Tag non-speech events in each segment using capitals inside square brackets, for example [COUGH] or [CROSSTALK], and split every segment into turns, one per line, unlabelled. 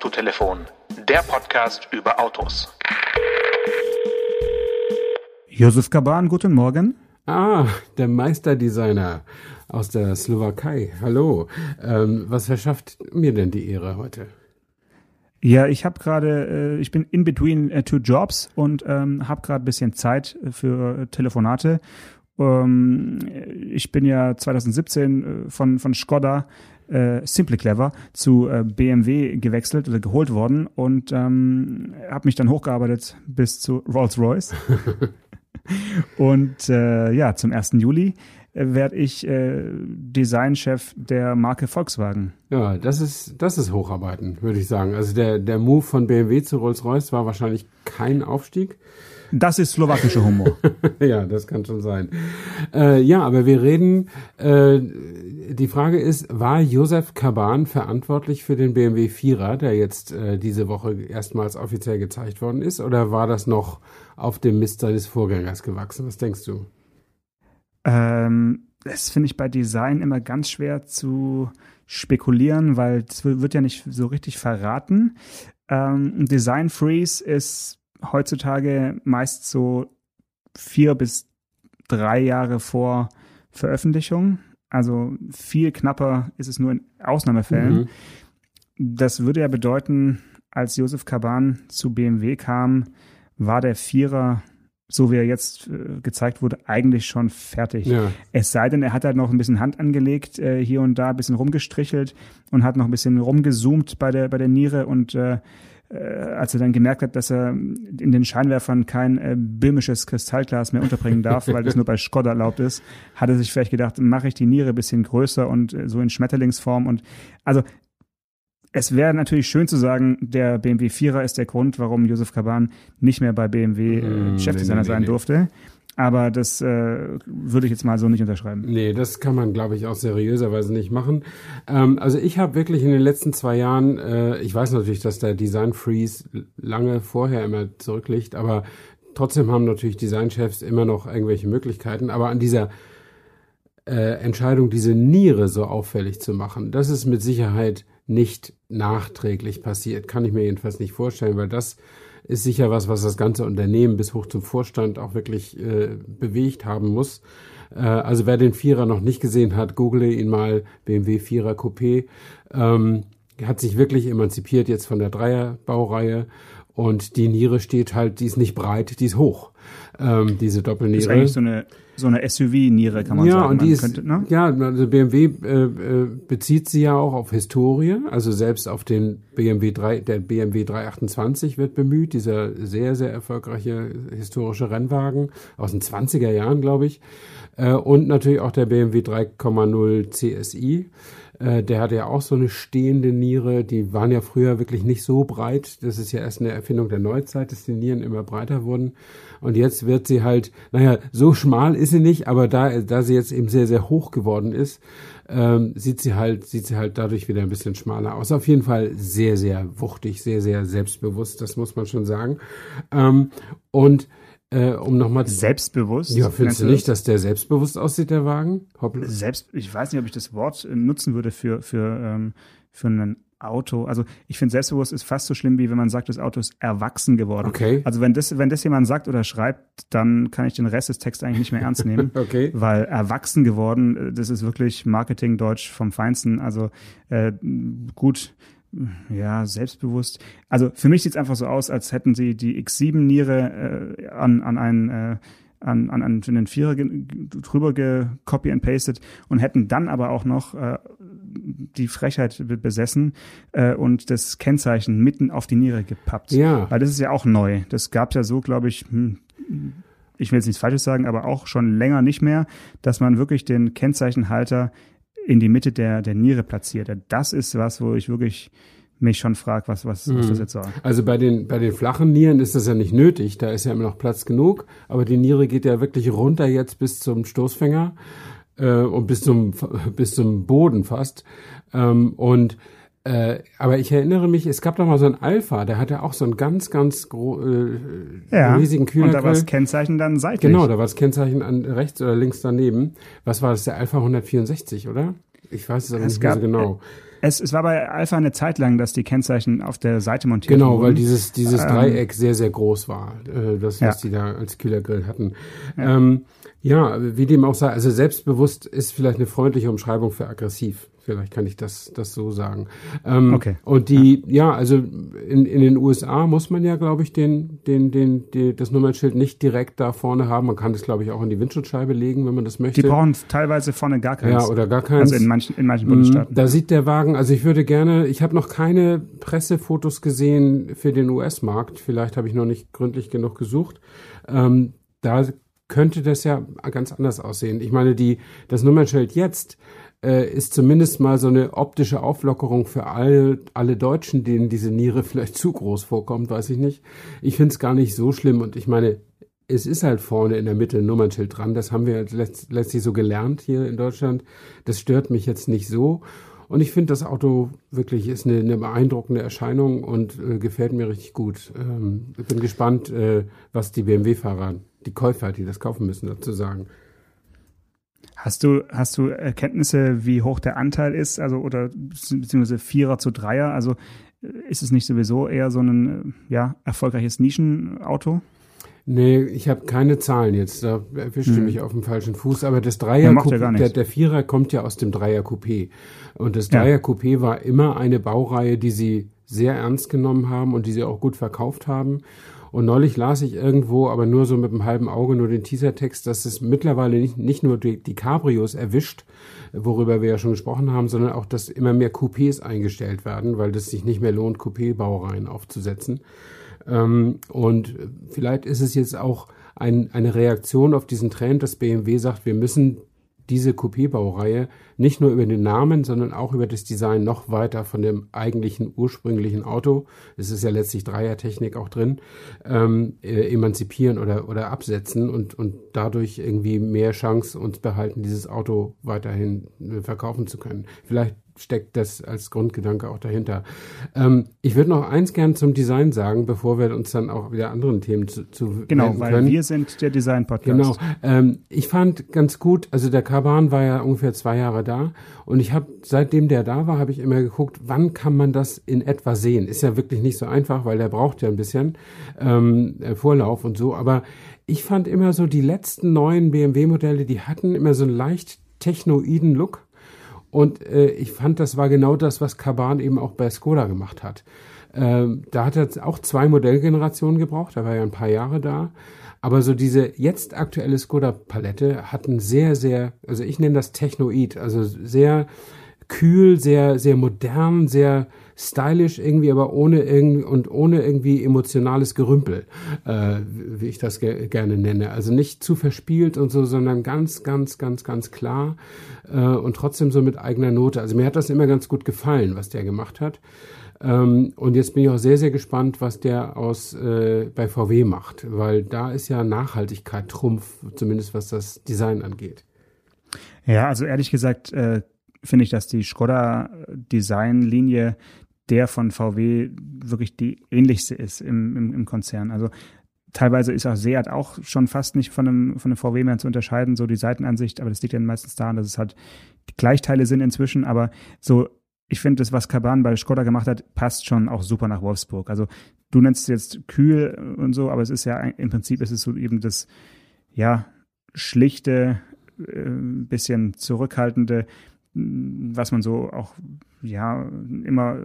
Autotelefon, der Podcast über Autos.
Josef Kaban, guten Morgen.
Ah, der Meisterdesigner aus der Slowakei. Hallo. Ähm, was verschafft mir denn die Ehre heute?
Ja, ich habe gerade, äh, ich bin in between äh, two jobs und ähm, habe gerade ein bisschen Zeit für Telefonate. Ähm, ich bin ja 2017 äh, von von Skoda äh, Simply Clever zu äh, BMW gewechselt oder geholt worden und ähm, habe mich dann hochgearbeitet bis zu Rolls-Royce. [LAUGHS] und äh, ja, zum 1. Juli äh, werde ich äh, Designchef der Marke Volkswagen.
Ja, das ist, das ist Hocharbeiten, würde ich sagen. Also der, der Move von BMW zu Rolls-Royce war wahrscheinlich kein Aufstieg.
Das ist slowakischer Humor. [LAUGHS]
ja, das kann schon sein. Äh, ja, aber wir reden, äh, die Frage ist, war Josef Kaban verantwortlich für den BMW 4er, der jetzt äh, diese Woche erstmals offiziell gezeigt worden ist, oder war das noch auf dem Mist seines Vorgängers gewachsen? Was denkst du?
Ähm, das finde ich bei Design immer ganz schwer zu spekulieren, weil es wird ja nicht so richtig verraten. Ähm, Design Freeze ist heutzutage meist so vier bis drei Jahre vor Veröffentlichung. Also viel knapper ist es nur in Ausnahmefällen. Mhm. Das würde ja bedeuten, als Josef Kaban zu BMW kam, war der Vierer, so wie er jetzt äh, gezeigt wurde, eigentlich schon fertig. Ja. Es sei denn, er hat halt noch ein bisschen Hand angelegt, äh, hier und da ein bisschen rumgestrichelt und hat noch ein bisschen rumgezoomt bei der, bei der Niere und äh, als er dann gemerkt hat, dass er in den Scheinwerfern kein äh, böhmisches Kristallglas mehr unterbringen darf, weil das nur bei Skoda erlaubt ist, hat er sich vielleicht gedacht, mache ich die Niere ein bisschen größer und äh, so in Schmetterlingsform und also es wäre natürlich schön zu sagen, der BMW 4er ist der Grund, warum Josef Kaban nicht mehr bei BMW äh, mm, Chefdesigner sein durfte. Aber das äh, würde ich jetzt mal so nicht unterschreiben.
Nee, das kann man, glaube ich, auch seriöserweise nicht machen. Ähm, also ich habe wirklich in den letzten zwei Jahren, äh, ich weiß natürlich, dass der Design Freeze lange vorher immer zurückliegt, aber trotzdem haben natürlich Designchefs immer noch irgendwelche Möglichkeiten. Aber an dieser äh, Entscheidung, diese Niere so auffällig zu machen, das ist mit Sicherheit nicht nachträglich passiert. Kann ich mir jedenfalls nicht vorstellen, weil das ist sicher was, was das ganze Unternehmen bis hoch zum Vorstand auch wirklich äh, bewegt haben muss. Äh, also wer den Vierer noch nicht gesehen hat, google ihn mal, BMW Vierer Coupé. Ähm, hat sich wirklich emanzipiert jetzt von der Dreierbaureihe und die Niere steht halt, die ist nicht breit, die ist hoch. Ähm, diese Doppelniere. Das ist
eigentlich so eine so eine SUV-Niere, kann man
ja,
sagen.
Und die ist, könnte, ne? Ja, also BMW äh, äh, bezieht sie ja auch auf Historie, also selbst auf den BMW 3, der BMW 328 wird bemüht, dieser sehr, sehr erfolgreiche historische Rennwagen aus den 20er Jahren, glaube ich. Äh, und natürlich auch der BMW 3,0 CSI. Der hatte ja auch so eine stehende Niere. Die waren ja früher wirklich nicht so breit. Das ist ja erst eine Erfindung der Neuzeit, dass die Nieren immer breiter wurden. Und jetzt wird sie halt, naja, so schmal ist sie nicht, aber da, da sie jetzt eben sehr, sehr hoch geworden ist, ähm, sieht sie halt, sieht sie halt dadurch wieder ein bisschen schmaler aus. Auf jeden Fall sehr, sehr wuchtig, sehr, sehr selbstbewusst, das muss man schon sagen. Ähm, und äh, um nochmal
selbstbewusst.
Ja, findest du nicht, dass der selbstbewusst aussieht, der Wagen?
Hoppla. Selbst, ich weiß nicht, ob ich das Wort äh, nutzen würde für für ähm, für einen Auto. Also ich finde selbstbewusst ist fast so schlimm, wie wenn man sagt, das Auto ist erwachsen geworden.
Okay.
Also wenn das, wenn das jemand sagt oder schreibt, dann kann ich den Rest des Textes eigentlich nicht mehr ernst nehmen. [LAUGHS]
okay.
Weil erwachsen geworden, das ist wirklich Marketing-Deutsch vom Feinsten. Also äh, gut, ja, selbstbewusst. Also für mich sieht es einfach so aus, als hätten sie die X7-Niere äh, an, an einen äh, an, an, an den Vierer drüber gecopy and pasted und hätten dann aber auch noch äh, die Frechheit besessen äh, und das Kennzeichen mitten auf die Niere gepappt.
Ja.
Weil das ist ja auch neu. Das gab's ja so, glaube ich, hm, ich will jetzt nichts Falsches sagen, aber auch schon länger nicht mehr, dass man wirklich den Kennzeichenhalter in die Mitte der, der Niere platziert. Das ist was, wo ich wirklich mich schon frage, was, was, was das mhm. jetzt soll.
Also bei den, bei den flachen Nieren ist das ja nicht nötig, da ist ja immer noch Platz genug, aber die Niere geht ja wirklich runter jetzt bis zum Stoßfänger äh, und bis zum, bis zum Boden fast. Ähm, und äh, aber ich erinnere mich, es gab doch mal so ein Alpha, der hatte auch so einen ganz, ganz gro äh,
ja,
riesigen Kühlergrill.
Und da war das Kennzeichen dann seitlich.
Genau, da war das Kennzeichen an rechts oder links daneben. Was war das, der Alpha 164, oder? Ich weiß es aber es nicht
gab,
so genau.
Es, es war bei Alpha eine Zeit lang, dass die Kennzeichen auf der Seite montiert
genau,
wurden.
Genau, weil dieses, dieses
Ähm,
Dreieck sehr, sehr groß war, äh, das, was
Ja.
die da als Kühlergrill hatten. Ja. Ähm, ja, wie dem auch sei, also selbstbewusst ist vielleicht eine freundliche Umschreibung für aggressiv. Vielleicht kann ich das, das so sagen. Ähm,
Okay.
Und die, ja, also in, in den USA muss man ja, glaube ich, den, den, den, die, das Nummernschild nicht direkt da vorne haben. Man kann das, glaube ich, auch in die Windschutzscheibe legen, wenn man das möchte.
Die brauchen teilweise vorne gar keins.
ja, oder gar keins.
also in manchen, in manchen
Mm,
Bundesstaaten.
Da sieht der Wagen, also ich würde gerne, ich habe noch keine Pressefotos gesehen für den US-Markt. Vielleicht habe ich noch nicht gründlich genug gesucht. Ähm, da könnte das ja ganz anders aussehen. Ich meine, die, das Nummernschild jetzt äh, ist zumindest mal so eine optische Auflockerung für alle, alle Deutschen, denen diese Niere [LAUGHS] vielleicht zu groß vorkommt, weiß ich nicht. Ich finde es gar nicht so schlimm und ich meine, es ist halt vorne in der Mitte ein Nummernschild dran. Das haben wir letzt, letztlich so gelernt hier in Deutschland. Das stört mich jetzt nicht so. Und ich finde, das Auto wirklich ist eine, eine beeindruckende Erscheinung und äh, gefällt mir richtig gut. Ähm, ich bin gespannt, äh, was die BMW-Fahrer, die Käufer, die das kaufen müssen, dazu sagen.
Hast du, hast du Erkenntnisse, wie hoch der Anteil ist, also oder beziehungsweise Vierer zu Dreier? Also äh, ist es nicht sowieso eher so ein äh, ja, erfolgreiches Nischenauto?
Nee, ich habe keine Zahlen jetzt. Da erwischte
Hm.
mich auf dem falschen Fuß. Aber das
Ja,
Dreier
ja
Coupé,
nichts.
der, der Vierer kommt ja aus dem Dreier Coupé. Und das
Ja.
Dreier Coupé war immer eine Baureihe, die sie sehr ernst genommen haben und die sie auch gut verkauft haben. Und neulich las ich irgendwo, aber nur so mit einem halben Auge, nur den Teasertext, dass es mittlerweile nicht, nicht nur die, die Cabrios erwischt, worüber wir ja schon gesprochen haben, sondern auch, dass immer mehr Coupés eingestellt werden, weil das sich nicht mehr lohnt, Coupé-Baureihen aufzusetzen. Ähm, und vielleicht ist es jetzt auch ein, eine Reaktion auf diesen Trend, dass BMW sagt, wir müssen diese Coupé-Baureihe nicht nur über den Namen, sondern auch über das Design noch weiter von dem eigentlichen ursprünglichen Auto, es ist ja letztlich Dreiertechnik auch drin, ähm, äh, emanzipieren oder, oder absetzen und, und dadurch irgendwie mehr Chance uns behalten, dieses Auto weiterhin äh, verkaufen zu können. Vielleicht steckt das als Grundgedanke auch dahinter. Ähm, ich würde noch eins gern zum Design sagen, bevor wir uns dann auch wieder anderen Themen zu, zu
Genau, weil
können.
wir sind der Design-Podcast.
Genau. Ähm, ich fand ganz gut, also der Kaban war ja ungefähr zwei Jahre da und ich habe, seitdem der da war, habe ich immer geguckt, wann kann man das in etwa sehen. Ist ja wirklich nicht so einfach, weil der braucht ja ein bisschen ähm, äh, Vorlauf und so, aber ich fand immer so, die letzten neuen BMW-Modelle, die hatten immer so einen leicht technoiden Look. Und äh, ich fand, das war genau das, was Kaban eben auch bei Skoda gemacht hat. Ähm, da hat er auch zwei Modellgenerationen gebraucht, er war ja ein paar Jahre da. Aber so diese jetzt aktuelle Skoda-Palette hatten sehr, sehr, also ich nenne das Technoid, also sehr kühl, sehr, sehr modern, sehr stylisch irgendwie, aber ohne irgendwie und ohne irgendwie emotionales Gerümpel, äh, wie ich das ge gerne nenne. Also nicht zu verspielt und so, sondern ganz, ganz, ganz, ganz klar äh, und trotzdem so mit eigener Note. Also mir hat das immer ganz gut gefallen, was der gemacht hat. Ähm, und jetzt bin ich auch sehr, sehr gespannt, was der aus äh, bei VW macht, weil da ist ja Nachhaltigkeit Trumpf, zumindest was das Design angeht.
Ja, also ehrlich gesagt äh, finde ich, dass die Skoda-Design-Linie der von VW wirklich die ähnlichste ist im, im, im Konzern. Also teilweise ist auch Seat auch schon fast nicht von einem, von einem VW mehr zu unterscheiden, so die Seitenansicht, aber das liegt ja meistens daran, dass es halt die Gleichteile sind inzwischen, aber so, ich finde, das, was Kaban bei Skoda gemacht hat, passt schon auch super nach Wolfsburg. Also du nennst es jetzt kühl und so, aber es ist ja im Prinzip ist es so eben das, ja, schlichte, äh, bisschen zurückhaltende, was man so auch ja immer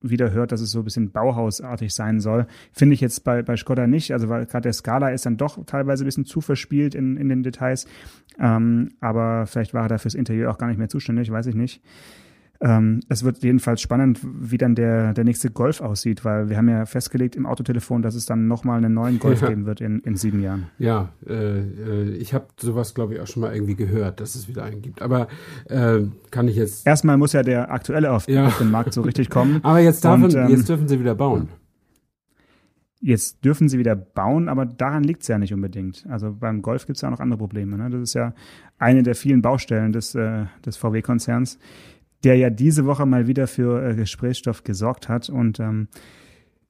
wieder hört, dass es so ein bisschen Bauhausartig sein soll. Finde ich jetzt bei, bei Skoda nicht. Also weil gerade der Skala ist dann doch teilweise ein bisschen zu verspielt in, in den Details. Ähm, aber vielleicht war er da fürs Interieur auch gar nicht mehr zuständig, weiß ich nicht. Ähm, es wird jedenfalls spannend, wie dann der, der nächste Golf aussieht, weil wir haben ja festgelegt im Autotelefon, dass es dann nochmal einen neuen Golf
Ja.
geben wird in, in sieben Jahren.
Ja, äh, äh, ich habe sowas, glaube ich, auch schon mal irgendwie gehört, dass es wieder einen gibt. Aber äh, kann ich jetzt.
Erstmal muss ja der aktuelle auf,
Ja.
auf den Markt so richtig kommen. [LAUGHS]
Aber jetzt, darf,
Und, ähm,
jetzt dürfen sie wieder bauen.
Jetzt dürfen sie wieder bauen, aber daran liegt es ja nicht unbedingt. Also beim Golf gibt es ja auch noch andere Probleme. Ne? Das ist ja eine der vielen Baustellen des, äh, des VW-Konzerns, der ja diese Woche mal wieder für äh, Gesprächsstoff gesorgt hat. Und ähm,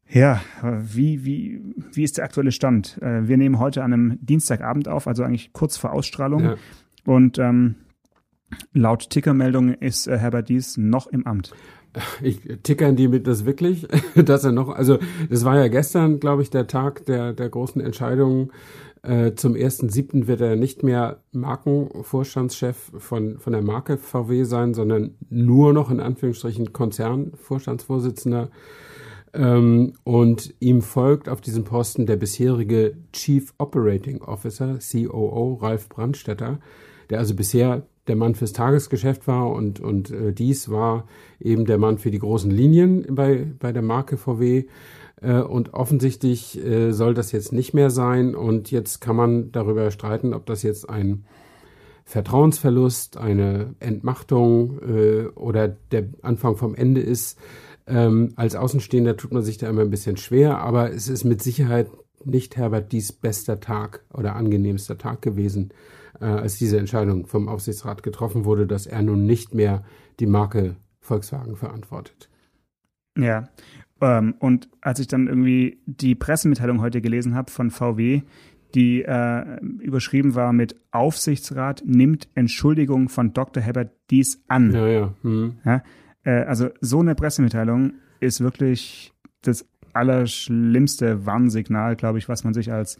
ja, wie, wie, wie ist der aktuelle Stand? Äh, wir nehmen heute an einem Dienstagabend auf, also eigentlich kurz vor Ausstrahlung.
Ja.
Und ähm, laut Tickermeldung ist äh, Herbert Dies noch im Amt.
ich tickern die mit das wirklich, [LAUGHS] dass er noch, also das war ja gestern, glaube ich, der Tag der, der großen Entscheidungen. Äh, zum 1.7. wird er nicht mehr Markenvorstandschef von, von der Marke VW sein, sondern nur noch in Anführungsstrichen Konzernvorstandsvorsitzender. Ähm, und ihm folgt auf diesem Posten der bisherige Chief Operating Officer, COO, Ralf Brandstetter, der also bisher der Mann fürs Tagesgeschäft war und, und äh, dies war eben der Mann für die großen Linien bei, bei der Marke VW. Äh, und offensichtlich äh, soll das jetzt nicht mehr sein. Und jetzt kann man darüber streiten, ob das jetzt ein Vertrauensverlust, eine Entmachtung äh, oder der Anfang vom Ende ist. Ähm, als Außenstehender tut man sich da immer ein bisschen schwer, aber es ist mit Sicherheit nicht Herbert Dies bester Tag oder angenehmster Tag gewesen, als diese Entscheidung vom Aufsichtsrat getroffen wurde, dass er nun nicht mehr die Marke Volkswagen verantwortet.
Ja, ähm, und als ich dann irgendwie die Pressemitteilung heute gelesen habe von VW, die äh, überschrieben war mit Aufsichtsrat nimmt Entschuldigung von Dr. Herbert Dies an.
Ja, ja. Hm.
ja äh, also so eine Pressemitteilung ist wirklich das allerschlimmste Warnsignal, glaube ich, was man sich als,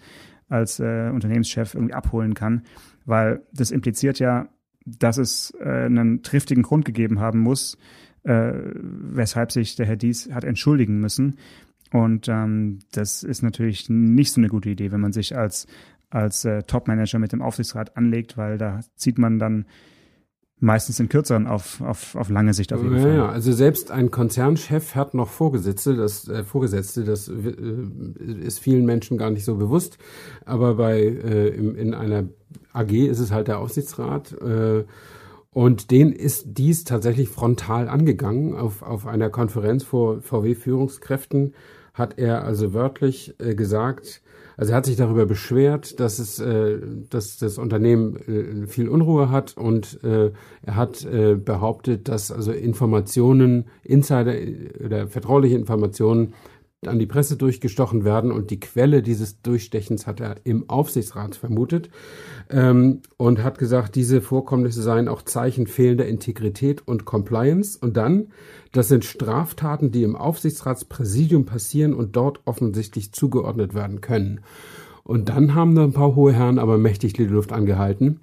als äh, Unternehmenschef irgendwie abholen kann, weil das impliziert ja, dass es äh, einen triftigen Grund gegeben haben muss, äh, weshalb sich der Herr Dies hat entschuldigen müssen. Und ähm, das ist natürlich nicht so eine gute Idee, wenn man sich als, als äh, Top-Manager mit dem Aufsichtsrat anlegt, weil da zieht man dann meistens in kürzeren auf, auf, auf lange Sicht auf jeden
ja,
Fall.
Ja, also selbst ein Konzernchef hat noch Vorgesetzte, das äh, Vorgesetzte, das äh, ist vielen Menschen gar nicht so bewusst, aber bei äh, im, in einer AG ist es halt der Aufsichtsrat äh, und den ist dies tatsächlich frontal angegangen. Auf, auf einer Konferenz vor VW-Führungskräften hat er also wörtlich äh, gesagt, also er hat sich darüber beschwert, dass es, äh, dass das Unternehmen äh, viel Unruhe hat und äh, er hat äh, behauptet, dass also Informationen, Insider äh, oder vertrauliche Informationen an die Presse durchgestochen werden und die Quelle dieses Durchstechens hat er im Aufsichtsrat vermutet ähm, und hat gesagt, diese Vorkommnisse seien auch Zeichen fehlender Integrität und Compliance. Und dann, das sind Straftaten, die im Aufsichtsratspräsidium passieren und dort offensichtlich zugeordnet werden können. Und dann haben da ein paar hohe Herren aber mächtig die Luft angehalten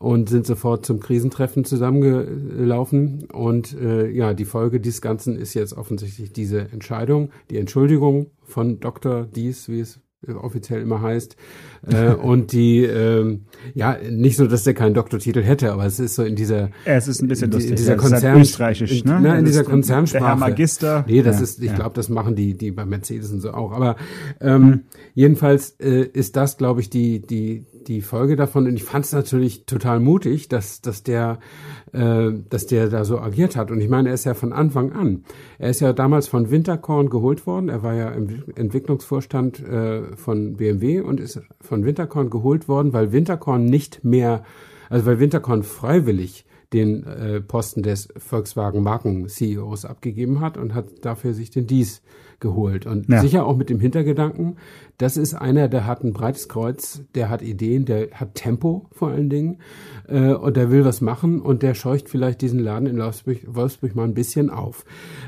und sind sofort zum Krisentreffen zusammengelaufen. Und äh, ja, die Folge dieses Ganzen ist jetzt offensichtlich diese Entscheidung, die Entschuldigung von Dr. Dies, wie es offiziell immer heißt. Äh, [LAUGHS] und die, ähm, ja, nicht so, dass der keinen Doktortitel hätte, aber es ist so in dieser.
Es ist ein bisschen lustig.
In dieser
ja,
Konzern,
halt österreichisch, ne?
In, na, in dieser Konzernsprache.
Der Herr Magister.
Nee, das
ja,
ist, ich
ja.
glaube, das machen die, die bei Mercedes und so auch. Aber ähm, jedenfalls äh, ist das, glaube ich, die, die, die Folge davon. Und ich fand es natürlich total mutig, dass, dass der, äh, dass der da so agiert hat. Und ich meine, er ist ja von Anfang an. Er ist ja damals von Winterkorn geholt worden. Er war ja im Entwicklungsvorstand äh, von BMW und ist von Winterkorn geholt worden, weil Winterkorn nicht mehr, also weil Winterkorn freiwillig den äh, Posten des Volkswagen Marken CEOs abgegeben hat und hat dafür sich den Dies geholt. Und
Ja.
sicher auch mit dem Hintergedanken, das ist einer, der hat ein breites Kreuz, der hat Ideen, der hat Tempo vor allen Dingen äh, und der will was machen und der scheucht vielleicht diesen Laden in Wolfsburg, Wolfsburg mal ein bisschen auf.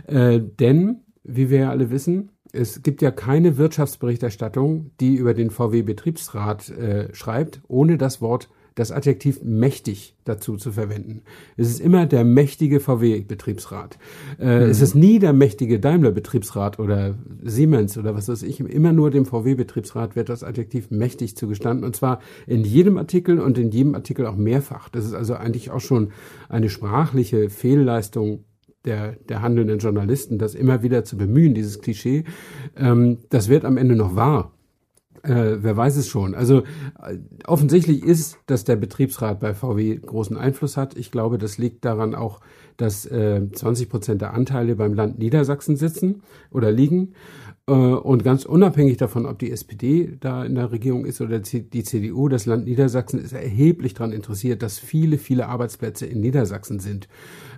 Äh, denn, wie wir ja alle wissen, es gibt ja keine Wirtschaftsberichterstattung, die über den VW-Betriebsrat äh, schreibt, ohne das Wort, das Adjektiv mächtig dazu zu verwenden. Es ist immer der mächtige VW-Betriebsrat. Äh, Es ist nie der mächtige Daimler-Betriebsrat oder Siemens oder was weiß ich. Immer nur dem VW-Betriebsrat wird das Adjektiv mächtig zugestanden. Und zwar in jedem Artikel und in jedem Artikel auch mehrfach. Das ist also eigentlich auch schon eine sprachliche Fehlleistung der, der handelnden Journalisten, das immer wieder zu bemühen, dieses Klischee. Ähm, das wird am Ende noch wahr. Äh, wer weiß es schon. Also äh, offensichtlich ist, dass der Betriebsrat bei VW großen Einfluss hat. Ich glaube, das liegt daran auch, dass äh, 20 Prozent der Anteile beim Land Niedersachsen sitzen oder liegen. Äh, und ganz unabhängig davon, ob die SPD da in der Regierung ist oder die CDU, das Land Niedersachsen ist erheblich daran interessiert, dass viele, viele Arbeitsplätze in Niedersachsen sind.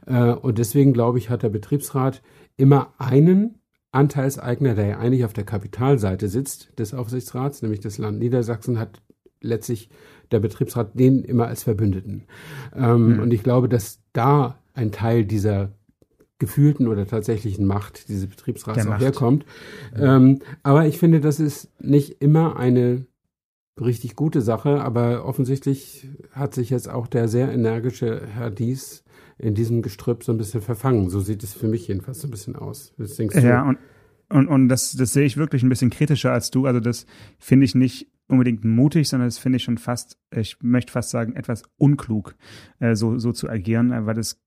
Äh, Und deswegen, glaube ich, hat der Betriebsrat immer einen Anteilseigner, der ja eigentlich auf der Kapitalseite sitzt des Aufsichtsrats, nämlich das Land Niedersachsen, hat letztlich der Betriebsrat den immer als Verbündeten. Ähm, Und ich glaube, dass da ein Teil dieser gefühlten oder tatsächlichen Macht dieses Betriebsrats auch herkommt. Ähm, aber ich finde, das ist nicht immer eine richtig gute Sache, aber offensichtlich hat sich jetzt auch der sehr energische Herr Dies in diesem Gestrüpp so ein bisschen verfangen. So sieht es für mich jedenfalls so ein bisschen aus.
Was denkst du? Ja, und, und, und das, das sehe ich wirklich ein bisschen kritischer als du. Also das finde ich nicht unbedingt mutig, sondern das finde ich schon fast, ich möchte fast sagen, etwas unklug, äh, so, so zu agieren, äh, weil das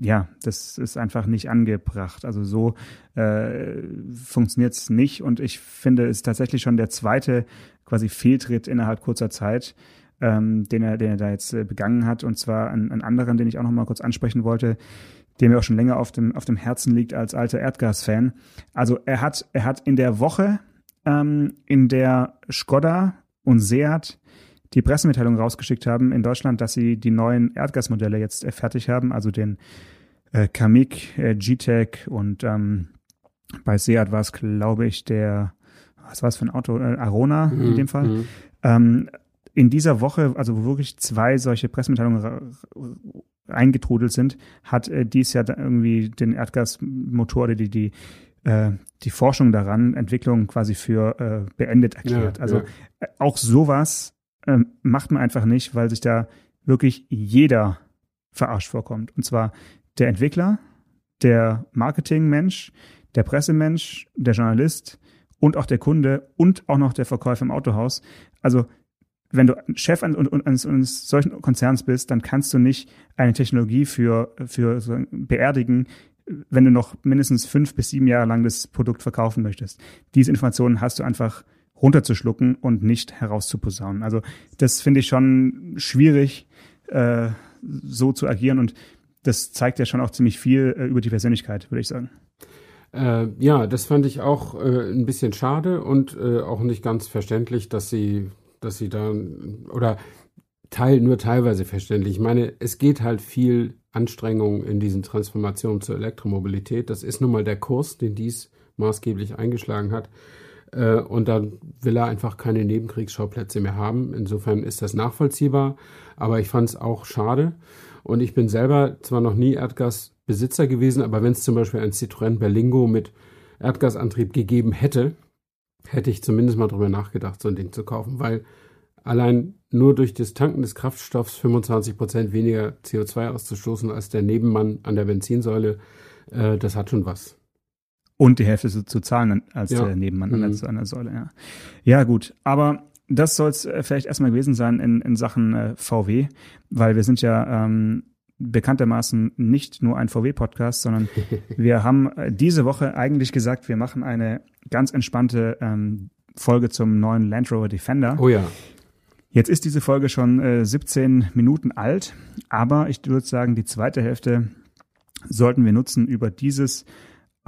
ja, das ist einfach nicht angebracht. Also so äh, funktioniert es nicht. Und ich finde, es ist tatsächlich schon der zweite quasi Fehltritt innerhalb kurzer Zeit, ähm, den, er, den er da jetzt äh, begangen hat. Und zwar einen, einen anderen, den ich auch noch mal kurz ansprechen wollte, der mir auch schon länger auf dem, auf dem Herzen liegt als alter Erdgas-Fan. Also er hat, er hat in der Woche, ähm, in der Skoda und Seat die Pressemitteilung rausgeschickt haben in Deutschland, dass sie die neuen Erdgasmodelle jetzt äh, fertig haben, also den äh, Kamik, äh, G-Tech und ähm, bei Seat war es, glaube ich, der, was war es für ein Auto, äh, Arona mhm. in dem Fall. Mhm. Ähm, in dieser Woche, also wo wirklich zwei solche Pressemitteilungen eingetrudelt sind, hat äh, dies ja irgendwie den Erdgasmotor oder die, die äh, die Forschung daran, Entwicklung quasi für äh, beendet erklärt. Ja, also ja. Äh, auch sowas äh, macht man einfach nicht, weil sich da wirklich jeder verarscht vorkommt. Und zwar der Entwickler, der Marketingmensch, der Pressemensch, der Journalist und auch der Kunde und auch noch der Verkäufer im Autohaus. Also wenn du Chef eines, eines solchen Konzerns bist, dann kannst du nicht eine Technologie für, für so beerdigen, wenn du noch mindestens fünf bis sieben Jahre lang das Produkt verkaufen möchtest. Diese Informationen hast du einfach runterzuschlucken und nicht herauszuposaunen. Also das finde ich schon schwierig, äh, so zu agieren und das zeigt ja schon auch ziemlich viel äh, über die Persönlichkeit, würde ich sagen.
Äh, ja, das fand ich auch äh, ein bisschen schade und äh, auch nicht ganz verständlich, dass sie, dass sie da oder teil, nur teilweise verständlich. Ich meine, es geht halt viel Anstrengung in diesen Transformationen zur Elektromobilität. Das ist nun mal der Kurs, den dies maßgeblich eingeschlagen hat. Äh, und dann will er einfach keine Nebenkriegsschauplätze mehr haben. Insofern ist das nachvollziehbar, aber ich fand es auch schade. Und ich bin selber zwar noch nie Erdgasbesitzer gewesen, aber wenn es zum Beispiel ein Citroën Berlingo mit Erdgasantrieb gegeben hätte, hätte ich zumindest mal drüber nachgedacht, so ein Ding zu kaufen, weil allein nur durch das Tanken des Kraftstoffs 25 Prozent weniger CO2 auszustoßen als der Nebenmann an der Benzinsäule, äh, das hat schon was.
Und die Hälfte so zu zahlen als ja. der Nebenmann mhm. an, der, an der Säule, ja. Ja, gut. Aber das soll es äh, vielleicht erstmal gewesen sein in, in Sachen äh, VW, weil wir sind ja ähm, bekanntermaßen nicht nur ein VW-Podcast, sondern [LAUGHS] wir haben äh, diese Woche eigentlich gesagt, wir machen eine ganz entspannte ähm, Folge zum neuen Land Rover Defender.
Oh ja.
Jetzt ist diese Folge schon äh, 17 Minuten alt, aber ich würde sagen, die zweite Hälfte sollten wir nutzen, über dieses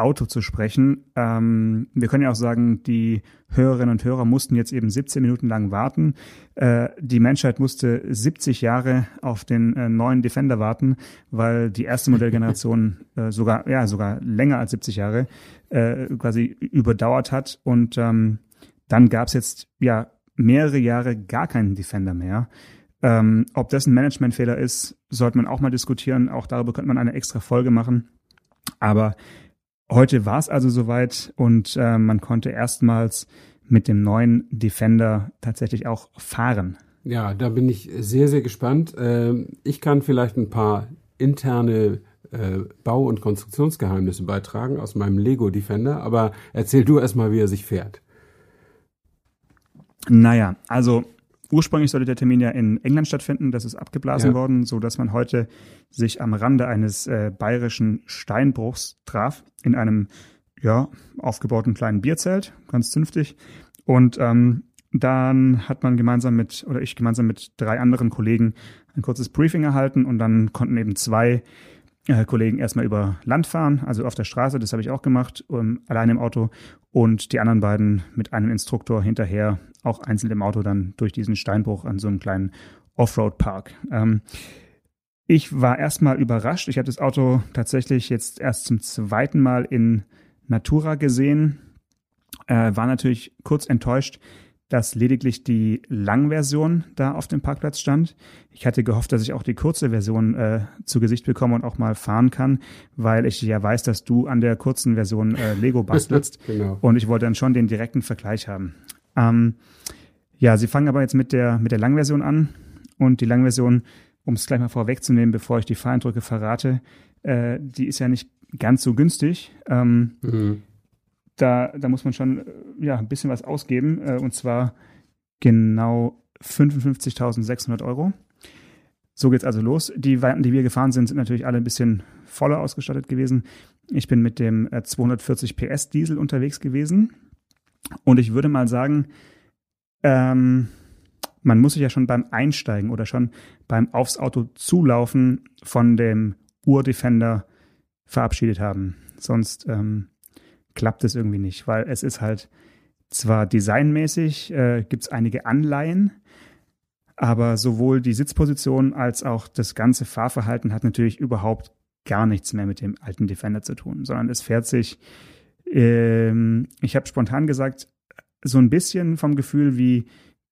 Auto zu sprechen. Ähm, wir können ja auch sagen, die Hörerinnen und Hörer mussten jetzt eben 17 Minuten lang warten. Äh, die Menschheit musste 70 Jahre auf den äh, neuen Defender warten, weil die erste Modellgeneration [LAUGHS] äh, sogar, ja, sogar länger als 70 Jahre äh, quasi überdauert hat. Und ähm, dann gab es jetzt ja mehrere Jahre gar keinen Defender mehr. Ähm, ob das ein Managementfehler ist, sollte man auch mal diskutieren. Auch darüber könnte man eine extra Folge machen. Aber Heute war es also soweit und äh, man konnte erstmals mit dem neuen Defender tatsächlich auch fahren.
Ja, da bin ich sehr, sehr gespannt. Ähm, ich kann vielleicht ein paar interne äh, Bau- und Konstruktionsgeheimnisse beitragen aus meinem Lego Defender, aber erzähl du erstmal, wie er sich fährt.
Naja, also Ursprünglich sollte der Termin ja in England stattfinden, das ist abgeblasen ja. worden, so dass man heute sich am Rande eines äh, bayerischen Steinbruchs traf, in einem ja, aufgebauten kleinen Bierzelt, ganz zünftig. Und ähm, dann hat man gemeinsam mit, oder ich gemeinsam mit drei anderen Kollegen ein kurzes Briefing erhalten und dann konnten eben zwei Kollegen erstmal über Land fahren, also auf der Straße, das habe ich auch gemacht, um, allein im Auto und die anderen beiden mit einem Instruktor hinterher, auch einzeln im Auto dann durch diesen Steinbruch an so einem kleinen Offroad-Park. Ähm, ich war erstmal überrascht. Ich habe das Auto tatsächlich jetzt erst zum zweiten Mal in Natura gesehen. Äh, war natürlich kurz enttäuscht, dass lediglich die Langversion da auf dem Parkplatz stand. Ich hatte gehofft, dass ich auch die kurze Version äh, zu Gesicht bekomme und auch mal fahren kann, weil ich ja weiß, dass du an der kurzen Version äh, Lego bastelst. [LAUGHS] genau. Und ich wollte dann schon den direkten Vergleich haben. Ähm, ja, sie fangen aber jetzt mit der, mit der Langversion an. Und die Langversion, um es gleich mal vorwegzunehmen, bevor ich die Fahreindrücke verrate, äh, die ist ja nicht ganz so günstig. Ähm, mhm da, da muss man schon äh, ja, ein bisschen was ausgeben, äh, und zwar genau 55.600 Euro. So geht's also los. Die Weiten, die wir gefahren sind, sind natürlich alle ein bisschen voller ausgestattet gewesen. Ich bin mit dem 240 äh, PS Diesel unterwegs gewesen. Und ich würde mal sagen, ähm, man muss sich ja schon beim Einsteigen oder schon beim aufs Auto zulaufen von dem Urdefender verabschiedet haben. Sonst ähm, klappt es irgendwie nicht, weil es ist halt zwar designmäßig, äh, gibt es einige Anleihen, aber sowohl die Sitzposition als auch das ganze Fahrverhalten hat natürlich überhaupt gar nichts mehr mit dem alten Defender zu tun, sondern es fährt sich, ähm, ich habe spontan gesagt, so ein bisschen vom Gefühl wie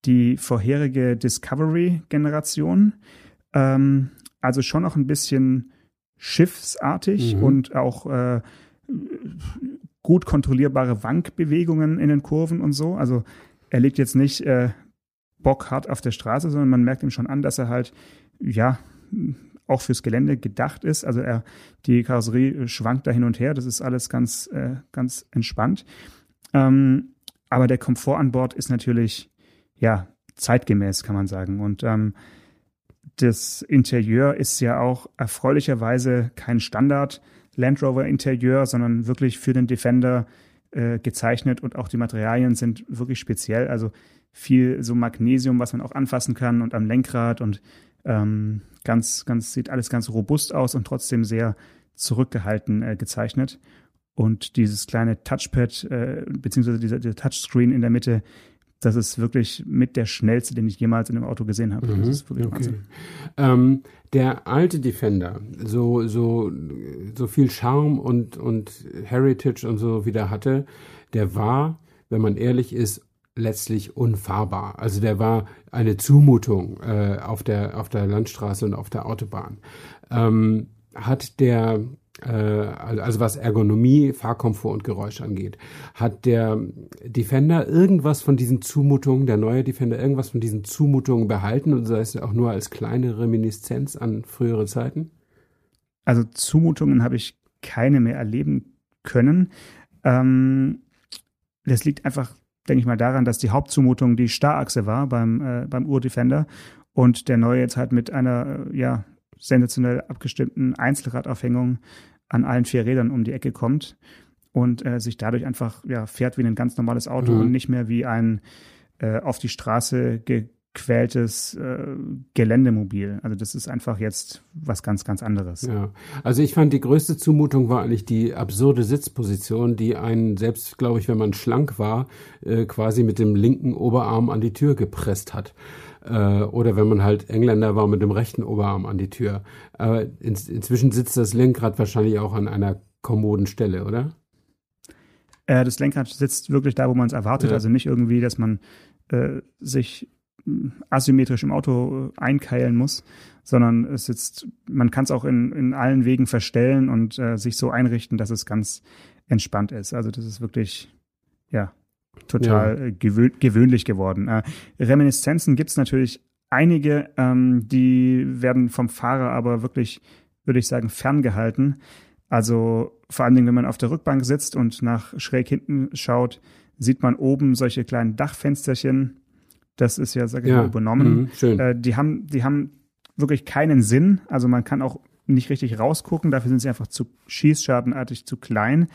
die vorherige Discovery-Generation. Ähm, also schon noch ein bisschen schiffsartig mhm. und auch äh, gut kontrollierbare Wankbewegungen in den Kurven und so. Also er liegt jetzt nicht äh, bockhart auf der Straße, sondern man merkt ihm schon an, dass er halt, ja, auch fürs Gelände gedacht ist. Also er, die Karosserie schwankt da hin und her. Das ist alles ganz, äh, ganz entspannt. Ähm, aber der Komfort an Bord ist natürlich, ja, zeitgemäß, kann man sagen. Und ähm, das Interieur ist ja auch erfreulicherweise kein Standard Land Rover Interieur, sondern wirklich für den Defender äh, gezeichnet und auch die Materialien sind wirklich speziell. Also viel so Magnesium, was man auch anfassen kann und am Lenkrad und ähm, ganz, ganz, sieht alles ganz robust aus und trotzdem sehr zurückgehalten äh, gezeichnet. Und dieses kleine Touchpad, äh, beziehungsweise dieser, dieser Touchscreen in der Mitte, das ist wirklich mit der schnellste, den ich jemals in einem Auto gesehen habe.
Mhm,
das ist
wirklich okay. Wahnsinn. Ähm, der alte Defender, so, so, so viel Charme und, und Heritage und so wieder hatte, der war, wenn man ehrlich ist, letztlich unfahrbar. Also der war eine Zumutung äh, auf, der, auf der Landstraße und auf der Autobahn. Ähm, hat der also was Ergonomie, Fahrkomfort und Geräusch angeht. Hat der Defender irgendwas von diesen Zumutungen, der neue Defender, irgendwas von diesen Zumutungen behalten und sei es auch nur als kleine Reminiszenz an frühere Zeiten?
Also Zumutungen habe ich keine mehr erleben können. Ähm, das liegt einfach, denke ich mal, daran, dass die Hauptzumutung die Starrachse war beim, äh, beim Urdefender und der neue jetzt halt mit einer, äh, ja, sensationell abgestimmten Einzelradaufhängung an allen vier Rädern um die Ecke kommt und äh, sich dadurch einfach ja, fährt wie ein ganz normales Auto mhm. und nicht mehr wie ein äh, auf die Straße gequältes äh, Geländemobil. Also das ist einfach jetzt was ganz, ganz anderes.
Ja, also ich fand die größte Zumutung war eigentlich die absurde Sitzposition, die einen selbst, glaube ich, wenn man schlank war, äh, quasi mit dem linken Oberarm an die Tür gepresst hat. Äh, oder wenn man halt Engländer war mit dem rechten Oberarm an die Tür. Aber in, inzwischen sitzt das Lenkrad wahrscheinlich auch an einer kommoden Stelle, oder?
Äh, das Lenkrad sitzt wirklich da, wo man es erwartet. Ja. Also nicht irgendwie, dass man äh, sich hm, asymmetrisch im Auto äh, einkeilen muss, sondern es sitzt, man kann es auch in, in allen Wegen verstellen und äh, sich so einrichten, dass es ganz entspannt ist. Also das ist wirklich, ja, total ja. Äh, gewö gewöhnlich geworden. Äh, Reminiszenzen gibt es natürlich einige, ähm, die werden vom Fahrer aber wirklich, würde ich sagen, ferngehalten. Also vor allen Dingen, wenn man auf der Rückbank sitzt und nach schräg hinten schaut, sieht man oben solche kleinen Dachfensterchen. Das ist ja, sag ich ja. mal, übernommen. Mhm, äh, die haben, die haben wirklich keinen Sinn. Also man kann auch nicht richtig rausgucken. Dafür sind sie einfach zu schießschadenartig zu klein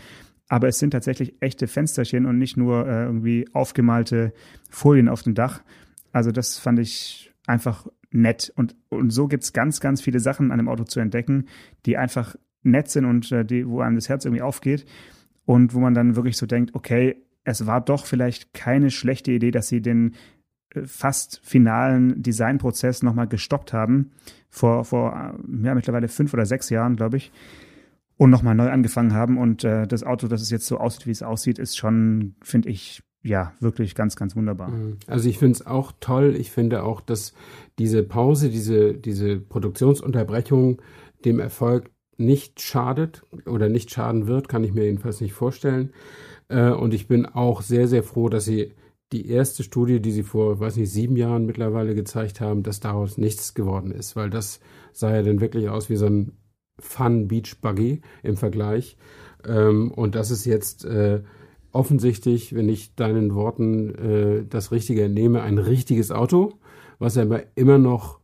aber es sind tatsächlich echte Fensterchen und nicht nur äh, irgendwie aufgemalte Folien auf dem Dach. Also das fand ich einfach nett. Und, und so gibt's ganz, ganz viele Sachen an dem Auto zu entdecken, die einfach nett sind und äh, die, wo einem das Herz irgendwie aufgeht. Und wo man dann wirklich so denkt, okay, es war doch vielleicht keine schlechte Idee, dass sie den äh, fast finalen Designprozess nochmal gestoppt haben. Vor, vor äh, ja, mittlerweile fünf oder sechs Jahren, glaube ich und nochmal neu angefangen haben. Und äh, das Auto, das es jetzt so aussieht, wie es aussieht, ist schon, finde ich, ja, wirklich ganz, ganz wunderbar. Mhm.
Also ich finde es auch toll. Ich finde auch, dass diese Pause, diese, diese Produktionsunterbrechung dem Erfolg nicht schadet oder nicht schaden wird, kann ich mir jedenfalls nicht vorstellen. Äh, und ich bin auch sehr, sehr froh, dass sie die erste Studie, die sie vor, weiß nicht, sieben Jahren mittlerweile gezeigt haben, dass daraus nichts geworden ist, weil das sah ja dann wirklich aus wie so ein Fun Beach Buggy im Vergleich. Ähm, und das ist jetzt äh, offensichtlich, wenn ich deinen Worten äh, das Richtige entnehme, ein richtiges Auto, was aber immer noch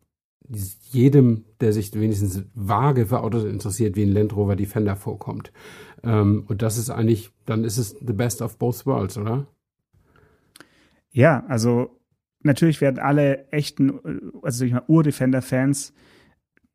jedem, der sich wenigstens vage für Autos interessiert, wie ein Land Rover Defender vorkommt. Ähm, und das ist eigentlich, dann ist es the best of both worlds, oder?
Ja, also natürlich werden alle echten, also ich mal Ur-Defender-Fans,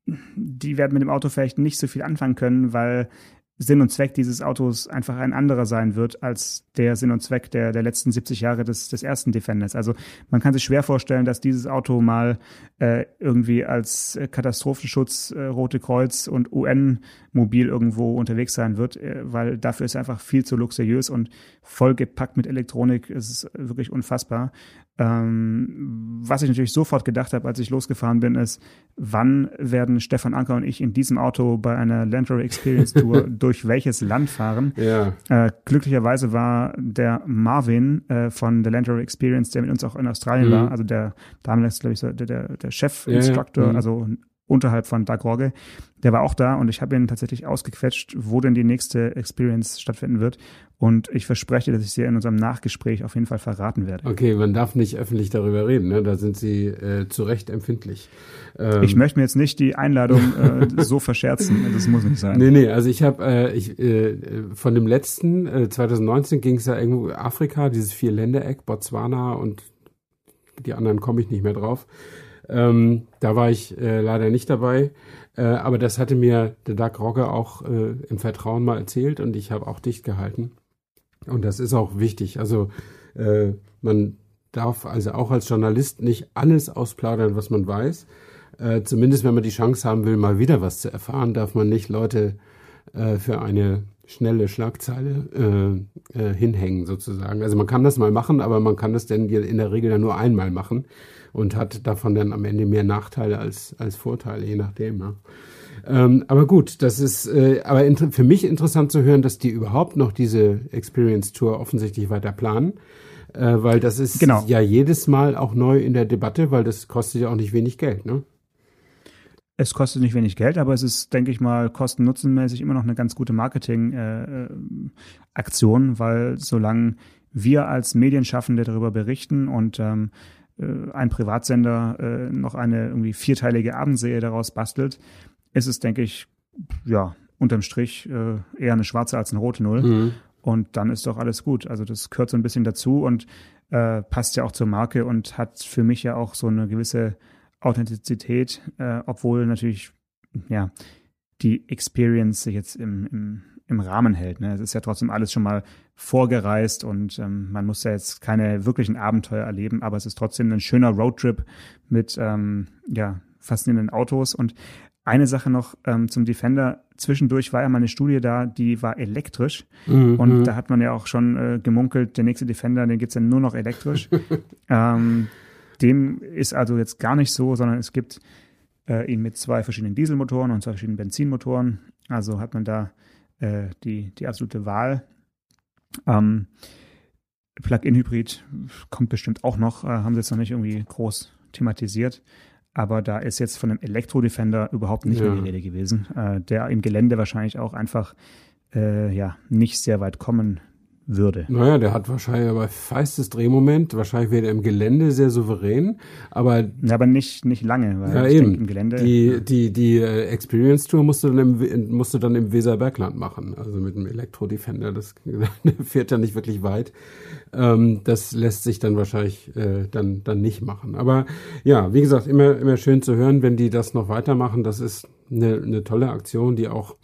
die werden mit dem Auto vielleicht nicht so viel anfangen können, weil Sinn und Zweck dieses Autos einfach ein anderer sein wird als der Sinn und Zweck der, der letzten 70 Jahre des, des ersten Defenders. Also man kann sich schwer vorstellen, dass dieses Auto mal äh, irgendwie als Katastrophenschutz, äh, Rote Kreuz und UN-Mobil irgendwo unterwegs sein wird, äh, weil dafür ist einfach viel zu luxuriös und vollgepackt mit Elektronik. Es ist wirklich unfassbar. Ähm, was ich natürlich sofort gedacht habe, als ich losgefahren bin, ist, wann werden Stefan Anker und ich in diesem Auto bei einer Land Rover Experience [LAUGHS] Tour durch welches Land fahren?
Ja.
Äh, glücklicherweise war der Marvin äh, von der Land Rover Experience, der mit uns auch in Australien mhm. war, also der damals, glaube ich, so, der, der, der Chef-Instructor, ja, ja. mhm. also unterhalb von Doug Rogge. Der war auch da und ich habe ihn tatsächlich ausgequetscht, wo denn die nächste Experience stattfinden wird. Und ich verspreche, dass ich sie in unserem Nachgespräch auf jeden Fall verraten werde.
Okay, man darf nicht öffentlich darüber reden, ne? da sind Sie äh, zu Recht empfindlich.
Ähm, ich möchte mir jetzt nicht die Einladung [LAUGHS] äh, so verscherzen, das muss nicht sein.
Nee, nee, also ich habe äh, ich, äh, von dem letzten, äh, 2019 ging es ja irgendwo Afrika, dieses Vier-Ländereck, Botswana und die anderen komme ich nicht mehr drauf. Ähm, da war ich äh, leider nicht dabei. Äh, aber das hatte mir der Doug Rogge auch äh, im Vertrauen mal erzählt und ich habe auch dicht gehalten. Und das ist auch wichtig. Also äh, man darf also auch als Journalist nicht alles ausplaudern, was man weiß. Äh, zumindest wenn man die Chance haben will, mal wieder was zu erfahren, darf man nicht Leute äh, für eine schnelle Schlagzeile hinhängen sozusagen. Also man kann das mal machen, aber man kann das denn in der Regel dann nur einmal machen und hat davon dann am Ende mehr Nachteile als, als Vorteile, je nachdem. Ja. Ähm, aber gut, das ist äh, aber für mich interessant zu hören, dass die überhaupt noch diese Experience Tour offensichtlich weiter planen, äh, weil das ist genau. ja jedes Mal auch neu in der Debatte, weil das kostet ja auch nicht wenig Geld, ne?
Es kostet nicht wenig Geld, aber es ist, denke ich mal, kosten-nutzenmäßig immer noch eine ganz gute Marketing-Aktion, äh, weil solange wir als Medienschaffende darüber berichten und ähm, äh, ein Privatsender äh, noch eine irgendwie vierteilige Abendserie daraus bastelt, ist es, denke ich, ja, unterm Strich äh, eher eine schwarze als eine rote Null. Mhm. Und dann ist doch alles gut. Also das gehört so ein bisschen dazu und äh, passt ja auch zur Marke und hat für mich ja auch so eine gewisse Authentizität, äh, obwohl natürlich, ja, die Experience sich jetzt im, im, im Rahmen hält. Ne? Es ist ja trotzdem alles schon mal vorgereist und ähm, man muss ja jetzt keine wirklichen Abenteuer erleben, aber es ist trotzdem ein schöner Roadtrip mit ähm, ja, faszinierenden Autos. Und eine Sache noch ähm, zum Defender. Zwischendurch war ja mal eine Studie da, die war elektrisch. Mhm. Und da hat man ja auch schon äh, gemunkelt, der nächste Defender, den gibt's ja nur noch elektrisch. [LAUGHS] ähm, dem ist also jetzt gar nicht so, sondern es gibt äh, ihn mit zwei verschiedenen Dieselmotoren und zwei verschiedenen Benzinmotoren. Also hat man da äh, die, die absolute Wahl. Ähm, Plug-in-Hybrid kommt bestimmt auch noch, äh, haben sie jetzt noch nicht irgendwie groß thematisiert. Aber da ist jetzt von einem Elektro-Defender überhaupt nicht ja. mehr die Rede gewesen, äh, der im Gelände wahrscheinlich auch einfach äh, ja, nicht sehr weit kommen würde.
Naja, der hat wahrscheinlich aber feistes Drehmoment. Wahrscheinlich wäre er im Gelände sehr souverän, aber.
Ja, aber nicht, nicht lange,
weil ja, eben. Denke, im Gelände. Die, ja. die, die äh, Experience Tour musst du dann im, musst du dann im Weserbergland machen. Also mit dem Elektro Defender. Das [LAUGHS] fährt ja nicht wirklich weit. Ähm, das lässt sich dann wahrscheinlich äh, dann, dann nicht machen. Aber ja, wie gesagt, immer, immer schön zu hören, wenn die das noch weitermachen. Das ist eine, eine tolle Aktion, die auch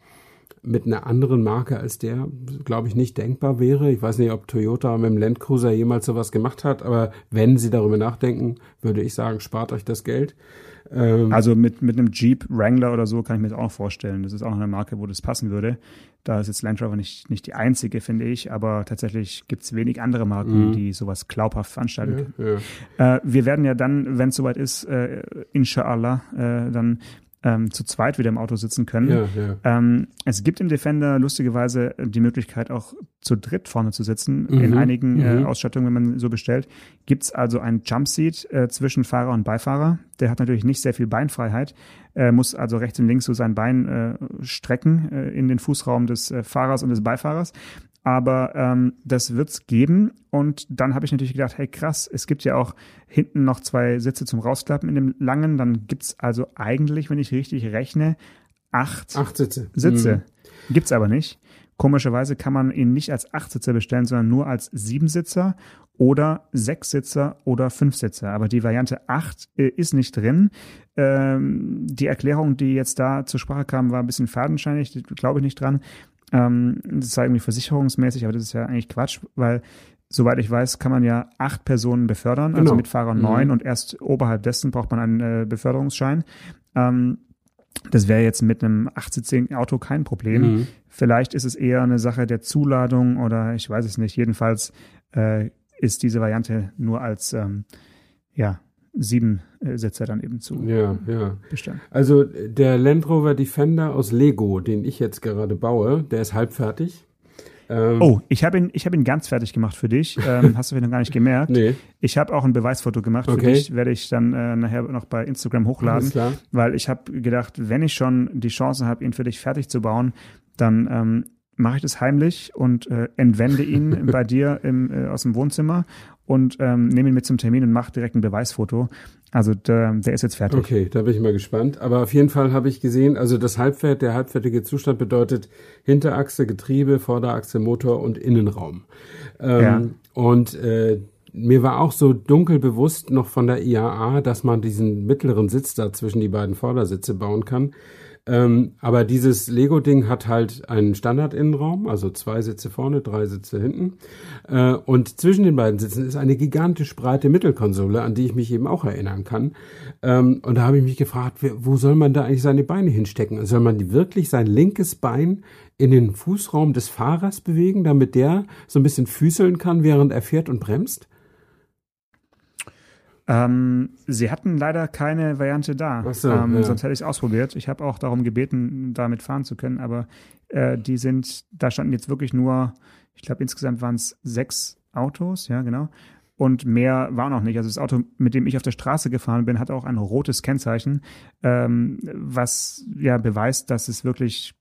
mit einer anderen Marke als der, glaube ich, nicht denkbar wäre. Ich weiß nicht, ob Toyota mit dem Land Cruiser jemals sowas gemacht hat, aber wenn Sie darüber nachdenken, würde ich sagen, spart euch das Geld.
Ähm, also mit, mit einem Jeep Wrangler oder so kann ich mir das auch vorstellen. Das ist auch eine Marke, wo das passen würde. Da ist jetzt Land Rover nicht, nicht die einzige, finde ich, aber tatsächlich gibt es wenig andere Marken, mhm. die sowas glaubhaft veranstalten. Ja, ja. Äh, wir werden ja dann, wenn es soweit ist, äh, inshallah, äh, dann ähm, zu zweit wieder im Auto sitzen können. Ja, ja. Ähm, es gibt im Defender lustigerweise die Möglichkeit, auch zu dritt vorne zu sitzen. Mhm, in einigen äh, mhm. Ausstattungen, wenn man so bestellt, gibt's also ein Jumpseat äh, zwischen Fahrer und Beifahrer. Der hat natürlich nicht sehr viel Beinfreiheit, äh, muss also rechts und links so sein Bein äh, strecken äh, in den Fußraum des äh, Fahrers und des Beifahrers. Aber ähm, das wird's geben. Und dann habe ich natürlich gedacht, hey krass, es gibt ja auch hinten noch zwei Sitze zum Rausklappen in dem langen. Dann gibt's also eigentlich, wenn ich richtig rechne, acht,
acht Sitze.
Sitze. Mhm. Gibt's aber nicht. Komischerweise kann man ihn nicht als Achtsitzer bestellen, sondern nur als Siebensitzer oder Sechssitzer oder Fünfsitzer. Aber die Variante 8 äh, ist nicht drin. Ähm, die Erklärung, die jetzt da zur Sprache kam, war ein bisschen fadenscheinig, glaube ich nicht dran. Ähm, das war irgendwie versicherungsmäßig, aber das ist ja eigentlich Quatsch, weil soweit ich weiß, kann man ja acht Personen befördern, also genau. also mit Fahrer mhm. neun und erst oberhalb dessen braucht man einen äh, Beförderungsschein. Ähm, das wäre jetzt mit einem 18 Auto kein Problem. Mhm. Vielleicht ist es eher eine Sache der Zuladung oder ich weiß es nicht. Jedenfalls äh, ist diese Variante nur als ähm, ja, sieben äh, Sitzer dann eben zu
ja, ja. bestellen. Also der Land Rover Defender aus Lego, den ich jetzt gerade baue, der ist halb fertig.
Ähm, oh, ich habe ihn, ich habe ihn ganz fertig gemacht für dich. [LAUGHS] Ähm, hast du vielleicht noch gar nicht gemerkt? Nee. Ich habe auch ein Beweisfoto gemacht okay. für dich. Werde ich dann äh, nachher noch bei Instagram hochladen, weil ich habe gedacht, wenn ich schon die Chance habe, ihn für dich fertig zu bauen, dann ähm, mache ich das heimlich und äh, entwende ihn [LAUGHS] bei dir im, äh, aus dem Wohnzimmer und ähm, nehme ihn mit zum Termin und mache direkt ein Beweisfoto. Also der, der ist jetzt fertig.
Okay, da bin ich mal gespannt. Aber auf jeden Fall habe ich gesehen, also das Halbfert, der halbfertige Zustand bedeutet Hinterachse, Getriebe, Vorderachse, Motor und Innenraum. Ähm, ja. Und äh, mir war auch so dunkel bewusst noch von der IAA, dass man diesen mittleren Sitz da zwischen die beiden Vordersitze bauen kann. Ähm, aber dieses Lego-Ding hat halt einen Standard-Innenraum, also zwei Sitze vorne, drei Sitze hinten. Äh, und zwischen den beiden Sitzen ist eine gigantisch breite Mittelkonsole, an die ich mich eben auch erinnern kann. Ähm, und da habe ich mich gefragt, wo soll man da eigentlich seine Beine hinstecken? Soll man wirklich sein linkes Bein in den Fußraum des Fahrers bewegen, damit der so ein bisschen füßeln kann, während er fährt und bremst?
Ähm, sie hatten leider keine Variante da. So, ähm, ja. Sonst hätte ich es ausprobiert. Ich habe auch darum gebeten, damit fahren zu können, aber äh, die sind, da standen jetzt wirklich nur, ich glaube insgesamt waren es sechs Autos, ja genau. Und mehr war noch nicht. Also das Auto, mit dem ich auf der Straße gefahren bin, hat auch ein rotes Kennzeichen, ähm, was ja beweist, dass es wirklich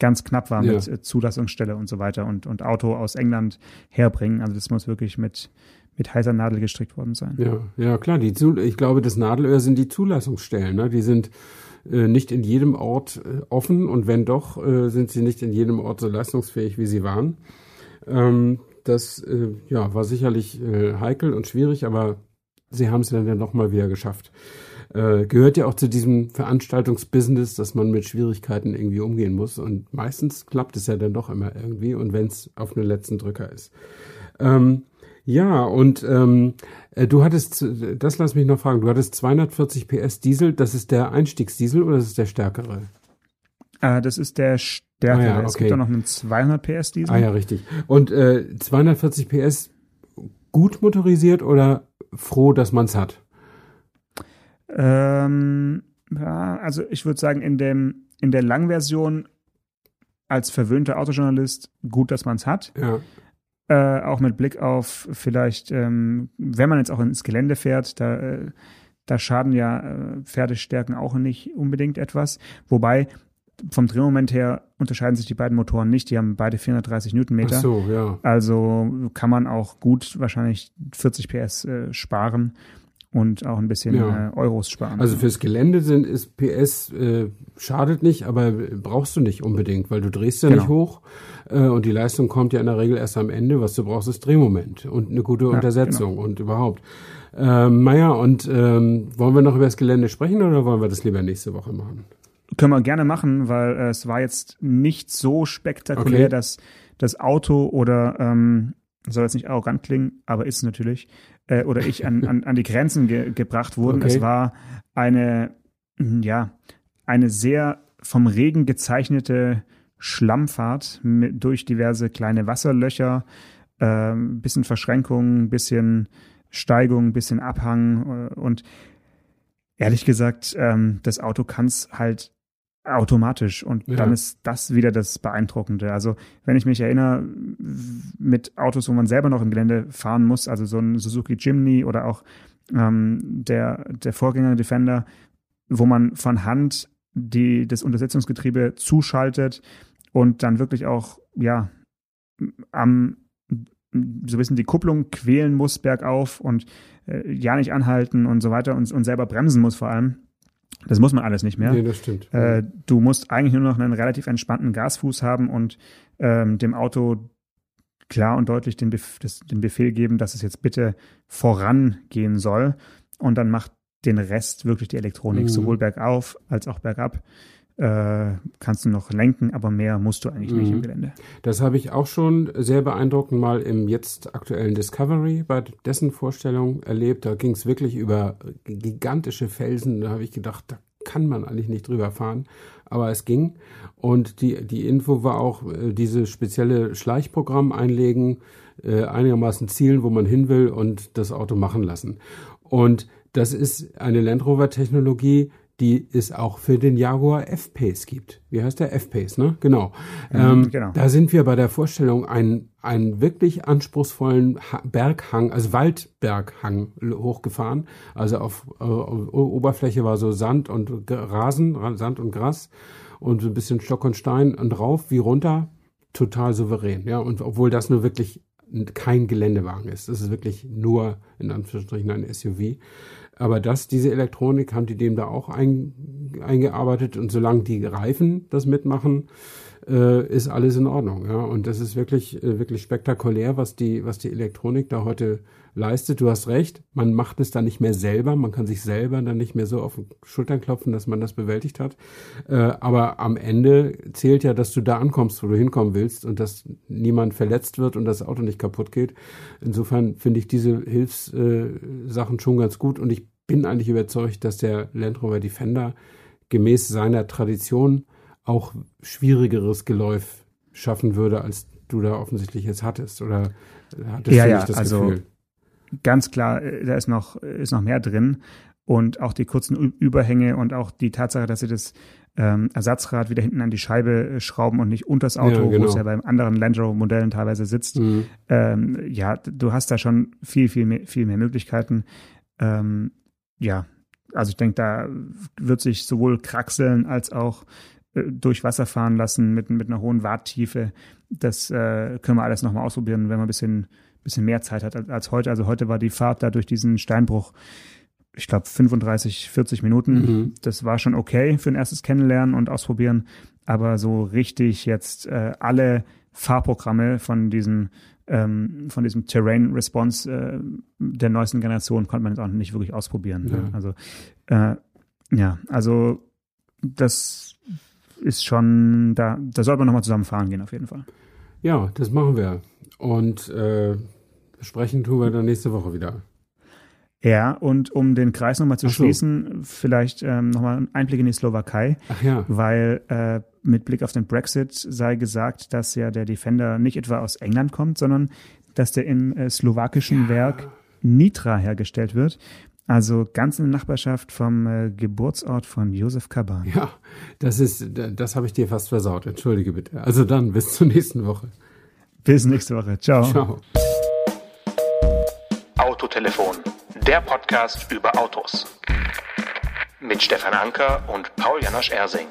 ganz knapp war ja. mit äh, Zulassungsstelle und so weiter und, und Auto aus England herbringen. Also das muss wirklich mit mit heißer Nadel gestrickt worden sein.
Ja, ja klar. Die, ich glaube, das Nadelöhr sind die Zulassungsstellen. Ne? Die sind äh, nicht in jedem Ort äh, offen und wenn doch, äh, sind sie nicht in jedem Ort so leistungsfähig, wie sie waren. Ähm, das äh, ja, war sicherlich äh, heikel und schwierig, aber sie haben es dann ja noch mal wieder geschafft. Äh, gehört ja auch zu diesem Veranstaltungsbusiness, dass man mit Schwierigkeiten irgendwie umgehen muss. Und meistens klappt es ja dann doch immer irgendwie und wenn es auf einen letzten Drücker ist. Ähm, ja, und ähm, äh, du hattest, das lass mich noch fragen, du hattest 240 PS Diesel, das ist der Einstiegsdiesel oder das ist der stärkere?
Äh, das ist der stärkere. Ah, ja, okay. Es gibt auch noch einen 200 PS Diesel.
Ah ja, richtig. Und äh, 240 PS gut motorisiert oder froh, dass man es hat?
Ähm, ja, also ich würde sagen, in, dem, in der Langversion als verwöhnter Autojournalist gut, dass man es hat. Ja. Äh, auch mit Blick auf vielleicht, ähm, wenn man jetzt auch ins Gelände fährt, da, äh, da schaden ja äh, Pferdestärken auch nicht unbedingt etwas. Wobei vom Drehmoment her unterscheiden sich die beiden Motoren nicht. Die haben beide 430 Newtonmeter. Ach so, ja. Also kann man auch gut wahrscheinlich 40 PS äh, sparen und auch ein bisschen ja. äh, Euros sparen.
Also fürs Gelände sind ist PS äh, schadet nicht, aber brauchst du nicht unbedingt, weil du drehst ja genau. nicht hoch äh, und die Leistung kommt ja in der Regel erst am Ende. Was du brauchst, ist Drehmoment und eine gute ja, Untersetzung genau. und überhaupt. Ähm, naja, und ähm, wollen wir noch über das Gelände sprechen oder wollen wir das lieber nächste Woche machen?
können wir gerne machen, weil äh, es war jetzt nicht so spektakulär,
Okay.
dass das Auto oder ähm, soll jetzt nicht arrogant klingen, aber ist es natürlich, äh, oder ich an, an, an die Grenzen ge gebracht wurden.
Okay.
Es war eine, mm, ja, eine sehr vom Regen gezeichnete Schlammfahrt mit, durch diverse kleine Wasserlöcher, äh, bisschen Verschränkung, bisschen Steigung, bisschen Abhang äh, und ehrlich gesagt, ähm, das Auto kann es halt automatisch und
Ja.
dann ist das wieder das Beeindruckende. Also wenn ich mich erinnere, mit Autos, wo man selber noch im Gelände fahren muss, also so ein Suzuki Jimny oder auch ähm, der, der Vorgänger Defender, wo man von Hand die, das Untersetzungsgetriebe zuschaltet und dann wirklich auch, ja, am so ein bisschen die Kupplung quälen muss bergauf und äh, ja nicht anhalten und so weiter und, und selber bremsen muss vor allem. Das muss man alles nicht mehr.
Nee, das stimmt.
Äh, du musst eigentlich nur noch einen relativ entspannten Gasfuß haben und ähm, dem Auto klar und deutlich den, Bef das, den Befehl geben, dass es jetzt bitte vorangehen soll. Und dann macht den Rest wirklich die Elektronik,
Mhm.
sowohl bergauf als auch bergab. Äh, kannst du noch lenken, aber mehr musst du eigentlich nicht
Mhm.
im Gelände.
Das habe ich auch schon sehr beeindruckend mal im jetzt aktuellen Discovery bei dessen Vorstellung erlebt. Da ging es wirklich über gigantische Felsen. Da habe ich gedacht, da kann man eigentlich nicht drüber fahren. Aber es ging. Und die, die Info war auch, äh, diese spezielle Schleichprogramm einlegen, äh, einigermaßen zielen, wo man hin will und das Auto machen lassen. Und das ist eine Land Rover Technologie, die es auch für den Jaguar F-Pace gibt. Wie heißt der? F-Pace, ne? Genau. ähm,
genau.
Da sind wir bei der Vorstellung einen, einen wirklich anspruchsvollen ha Berghang, also Waldberghang hochgefahren. Also auf, äh, Oberfläche war so Sand und Rasen, Ra- Sand und Gras und so ein bisschen Stock und Stein und rauf wie runter. Total souverän, ja. Und obwohl das nur wirklich kein Geländewagen ist. Das ist wirklich nur in Anführungsstrichen ein SUV. Aber das, diese Elektronik haben die dem da auch ein, eingearbeitet und solange die Reifen das mitmachen, äh, ist alles in Ordnung. Ja? Und das ist wirklich, äh, wirklich spektakulär, was die, was die Elektronik da heute leistet. Du hast recht, man macht es dann nicht mehr selber, man kann sich selber dann nicht mehr so auf die Schultern klopfen, dass man das bewältigt hat. Äh, aber am Ende zählt ja, dass du da ankommst, wo du hinkommen willst und dass niemand verletzt wird und das Auto nicht kaputt geht. Insofern finde ich diese Hilfssachen äh, schon ganz gut und ich bin eigentlich überzeugt, dass der Land Rover Defender gemäß seiner Tradition auch schwierigeres Geläuf schaffen würde, als du da offensichtlich jetzt hattest. Oder hattest
Ja,
du
ja,
nicht das
also
Gefühl?
ganz klar, äh, da ist noch, ist noch mehr drin. Und auch die kurzen Überhänge und auch die Tatsache, dass sie das ähm, Ersatzrad wieder hinten an die Scheibe äh, schrauben und nicht unters Auto,
Ja,
wo
genau.
es ja bei anderen Land Rover Modellen teilweise sitzt.
Mhm.
Ähm, ja, du hast da schon viel, viel mehr, viel mehr Möglichkeiten. Ähm, ja, also ich denke, da wird sich sowohl kraxeln als auch durch Wasser fahren lassen mit, mit einer hohen Warttiefe. Das äh, können wir alles nochmal ausprobieren, wenn man ein bisschen, bisschen mehr Zeit hat als, als heute. Also heute war die Fahrt da durch diesen Steinbruch, ich glaube, 35, 40 Minuten.
Mhm.
Das war schon okay für ein erstes Kennenlernen und Ausprobieren. Aber so richtig jetzt äh, alle Fahrprogramme von diesem ähm, von diesem Terrain Response äh, der neuesten Generation konnte man jetzt auch nicht wirklich ausprobieren.
Ja.
Ne? Also äh, ja, also das ist schon, da, da sollte man nochmal zusammen fahren gehen, auf jeden Fall.
Ja, das machen wir. Und äh, besprechen tun wir dann nächste Woche wieder.
Ja, und um den Kreis nochmal zu
so.
schließen, vielleicht ähm, nochmal ein Einblick in die Slowakei,
Ach ja.
weil äh, mit Blick auf den Brexit sei gesagt, dass ja der Defender nicht etwa aus England kommt, sondern dass der im äh, slowakischen Werk Nitra hergestellt wird. Also ganz in der Nachbarschaft vom äh, Geburtsort von Josef Kaban.
Ja, das ist, das habe ich dir fast versaut. Entschuldige bitte. Also dann, bis zur nächsten Woche.
Bis nächste Woche. Ciao.
Ciao.
Autotelefon, der Podcast über Autos. Mit Stefan Anker und Paul Janosch Ersing.